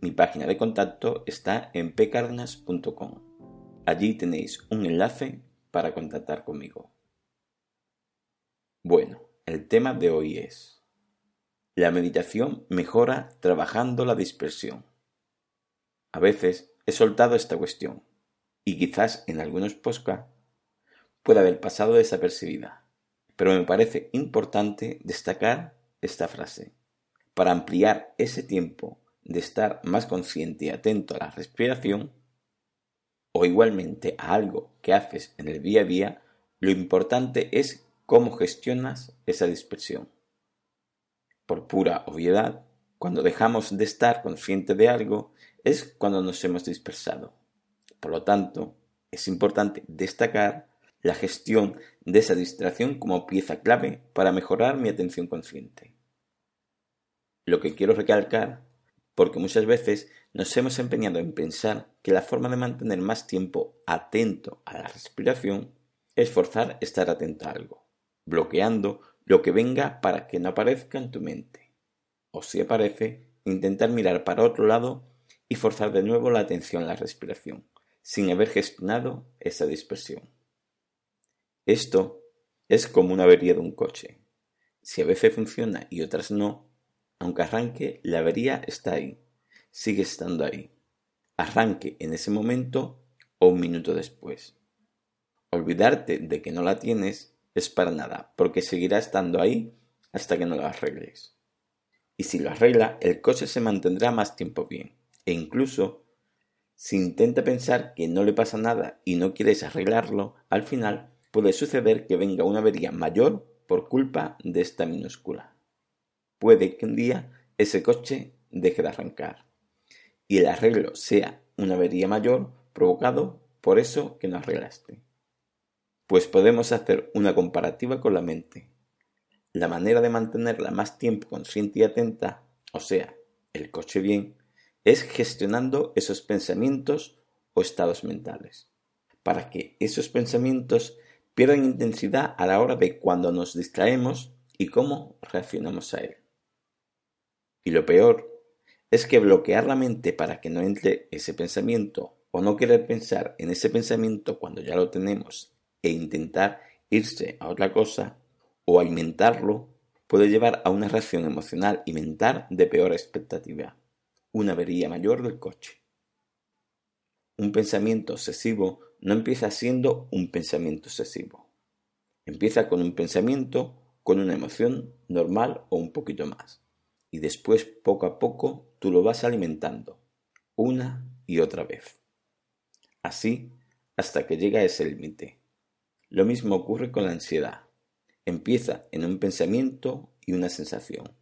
mi página de contacto está en pcardenas.com. Allí tenéis un enlace para contactar conmigo. Bueno, el tema de hoy es La meditación mejora trabajando la dispersión. A veces he soltado esta cuestión y quizás en algunos podcasts pueda haber pasado desapercibida, pero me parece importante destacar esta frase para ampliar ese tiempo de estar más consciente y atento a la respiración, o igualmente a algo que haces en el día a día, lo importante es cómo gestionas esa dispersión. Por pura obviedad, cuando dejamos de estar consciente de algo es cuando nos hemos dispersado. Por lo tanto, es importante destacar la gestión de esa distracción como pieza clave para mejorar mi atención consciente. Lo que quiero recalcar porque muchas veces nos hemos empeñado en pensar que la forma de mantener más tiempo atento a la respiración es forzar estar atento a algo, bloqueando lo que venga para que no aparezca en tu mente. O si aparece, intentar mirar para otro lado y forzar de nuevo la atención a la respiración, sin haber gestionado esa dispersión. Esto es como una avería de un coche. Si a veces funciona y otras no, aunque arranque, la avería está ahí, sigue estando ahí. Arranque en ese momento o un minuto después. Olvidarte de que no la tienes es para nada, porque seguirá estando ahí hasta que no la arregles. Y si lo arregla, el coche se mantendrá más tiempo bien. E incluso, si intenta pensar que no le pasa nada y no quieres arreglarlo, al final puede suceder que venga una avería mayor por culpa de esta minúscula puede que un día ese coche deje de arrancar y el arreglo sea una avería mayor provocado por eso que no arreglaste. Pues podemos hacer una comparativa con la mente. La manera de mantenerla más tiempo consciente y atenta, o sea, el coche bien, es gestionando esos pensamientos o estados mentales, para que esos pensamientos pierdan intensidad a la hora de cuando nos distraemos y cómo reaccionamos a él. Y lo peor es que bloquear la mente para que no entre ese pensamiento o no querer pensar en ese pensamiento cuando ya lo tenemos e intentar irse a otra cosa o alimentarlo puede llevar a una reacción emocional y mental de peor expectativa, una avería mayor del coche. Un pensamiento obsesivo no empieza siendo un pensamiento obsesivo. Empieza con un pensamiento, con una emoción normal o un poquito más y después poco a poco tú lo vas alimentando, una y otra vez. Así hasta que llega ese límite. Lo mismo ocurre con la ansiedad. Empieza en un pensamiento y una sensación,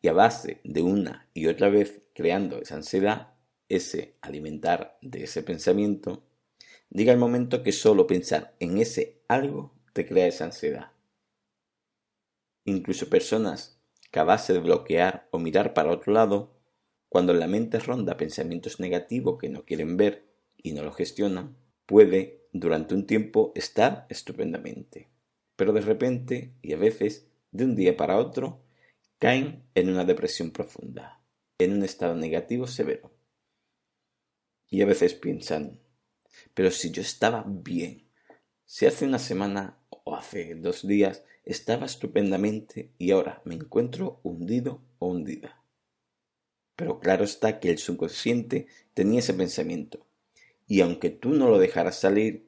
y a base de una y otra vez creando esa ansiedad, ese alimentar de ese pensamiento, llega el momento que solo pensar en ese algo te crea esa ansiedad. Incluso personas que de bloquear o mirar para otro lado, cuando la mente ronda pensamientos negativos que no quieren ver y no lo gestionan, puede durante un tiempo estar estupendamente. Pero de repente, y a veces de un día para otro, caen en una depresión profunda, en un estado negativo severo. Y a veces piensan, pero si yo estaba bien, si hace una semana o hace dos días estaba estupendamente y ahora me encuentro hundido o hundida. Pero claro está que el subconsciente tenía ese pensamiento, y aunque tú no lo dejaras salir,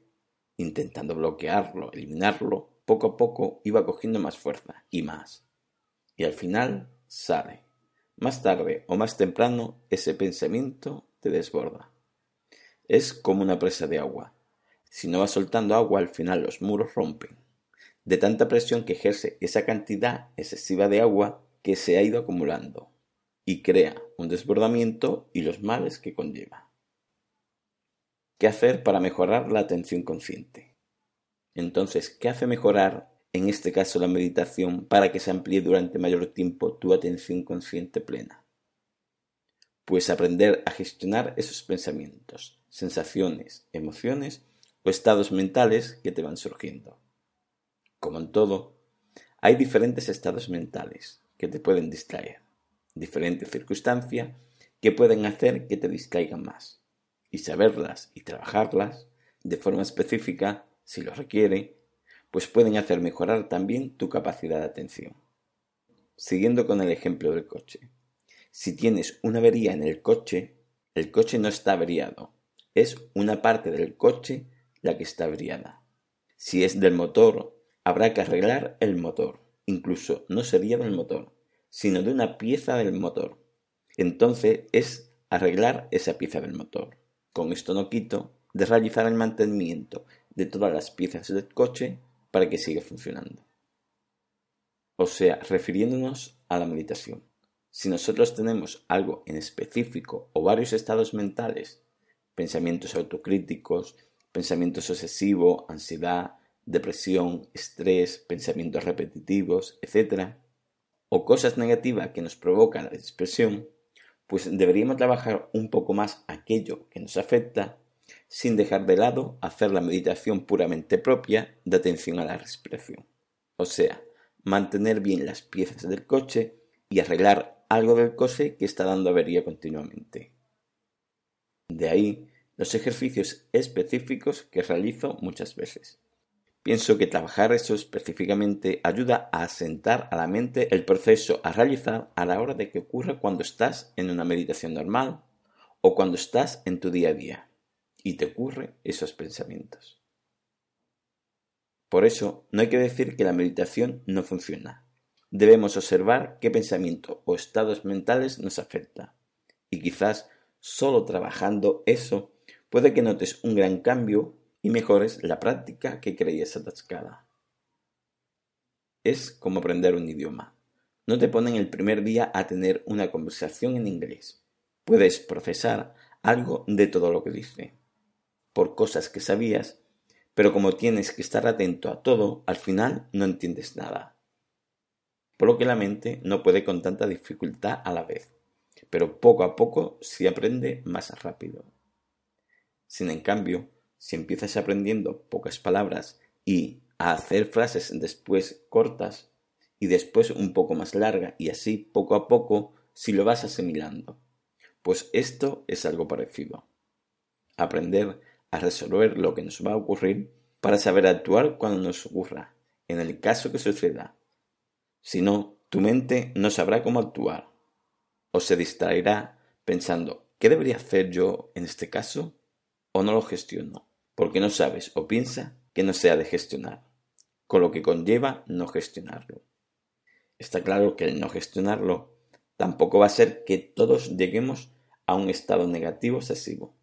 intentando bloquearlo, eliminarlo, poco a poco iba cogiendo más fuerza y más. Y al final sale. Más tarde o más temprano ese pensamiento te desborda. Es como una presa de agua. Si no vas soltando agua, al final los muros rompen de tanta presión que ejerce esa cantidad excesiva de agua que se ha ido acumulando y crea un desbordamiento y los males que conlleva. ¿qué hacer para mejorar la atención consciente? Entonces, ¿qué hace mejorar en este caso la meditación para que se amplíe durante mayor tiempo tu atención consciente plena? Pues aprender a gestionar esos pensamientos, sensaciones, emociones o estados mentales que te van surgiendo. Como en todo, hay diferentes estados mentales que te pueden distraer, diferentes circunstancias que pueden hacer que te distraigan más, y saberlas y trabajarlas de forma específica, si lo requiere, pues pueden hacer mejorar también tu capacidad de atención. Siguiendo con el ejemplo del coche. Si tienes una avería en el coche, el coche no está averiado, es una parte del coche la que está averiada. Si es del motor, habrá que arreglar el motor. Incluso no sería del motor, sino de una pieza del motor. Entonces es arreglar esa pieza del motor. Con esto no quito de realizar el mantenimiento de todas las piezas del coche para que siga funcionando. O sea, refiriéndonos a la meditación. Si nosotros tenemos algo en específico o varios estados mentales, pensamientos autocríticos, pensamientos obsesivos, ansiedad, depresión, estrés, pensamientos repetitivos, etc., o cosas negativas que nos provocan la dispersión, pues deberíamos trabajar un poco más aquello que nos afecta sin dejar de lado hacer la meditación puramente propia de atención a la respiración. O sea, mantener bien las piezas del coche y arreglar algo del coche que está dando avería continuamente. De ahí los ejercicios específicos que realizo muchas veces. Pienso que trabajar eso específicamente ayuda a asentar a la mente el proceso a realizar a la hora de que ocurre cuando estás en una meditación normal o cuando estás en tu día a día y te ocurren esos pensamientos. Por eso no hay que decir que la meditación no funciona. Debemos observar qué pensamiento o estados mentales nos afecta y quizás solo trabajando eso puede que notes un gran cambio y mejores la práctica que creías atascada. Es como aprender un idioma. No te ponen el primer día a tener una conversación en inglés. Puedes procesar algo de todo lo que dice, por cosas que sabías, pero como tienes que estar atento a todo, al final no entiendes nada. Por lo que la mente no puede con tanta dificultad a la vez, pero poco a poco se aprende más rápido. Sin en cambio, si empiezas aprendiendo pocas palabras y a hacer frases después cortas y después un poco más larga y así poco a poco si lo vas asimilando. Pues esto es algo parecido. Aprender a resolver lo que nos va a ocurrir para saber actuar cuando nos ocurra, en el caso que suceda. Si no, tu mente no sabrá cómo actuar o se distraerá pensando ¿qué debería hacer yo en este caso? o no lo gestiono, porque no sabes o piensa que no sea de gestionar, con lo que conlleva no gestionarlo. Está claro que el no gestionarlo tampoco va a ser que todos lleguemos a un estado negativo excesivo,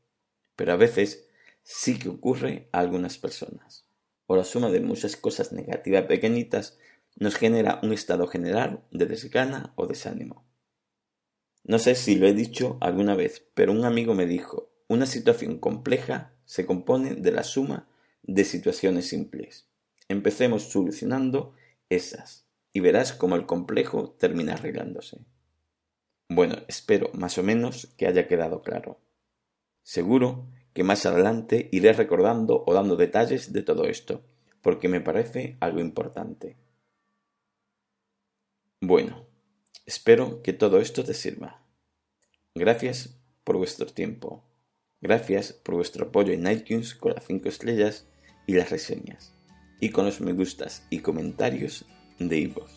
pero a veces sí que ocurre a algunas personas. O la suma de muchas cosas negativas pequeñitas nos genera un estado general de desgana o desánimo. No sé si lo he dicho alguna vez, pero un amigo me dijo, una situación compleja se compone de la suma de situaciones simples. Empecemos solucionando esas y verás cómo el complejo termina arreglándose. Bueno, espero más o menos que haya quedado claro. Seguro que más adelante iré recordando o dando detalles de todo esto, porque me parece algo importante. Bueno, espero que todo esto te sirva. Gracias por vuestro tiempo. Gracias por vuestro apoyo en iTunes con las 5 estrellas y las reseñas, y con los me gustas y comentarios de iVoox,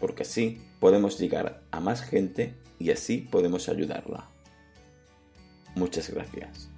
porque así podemos llegar a más gente y así podemos ayudarla. Muchas gracias.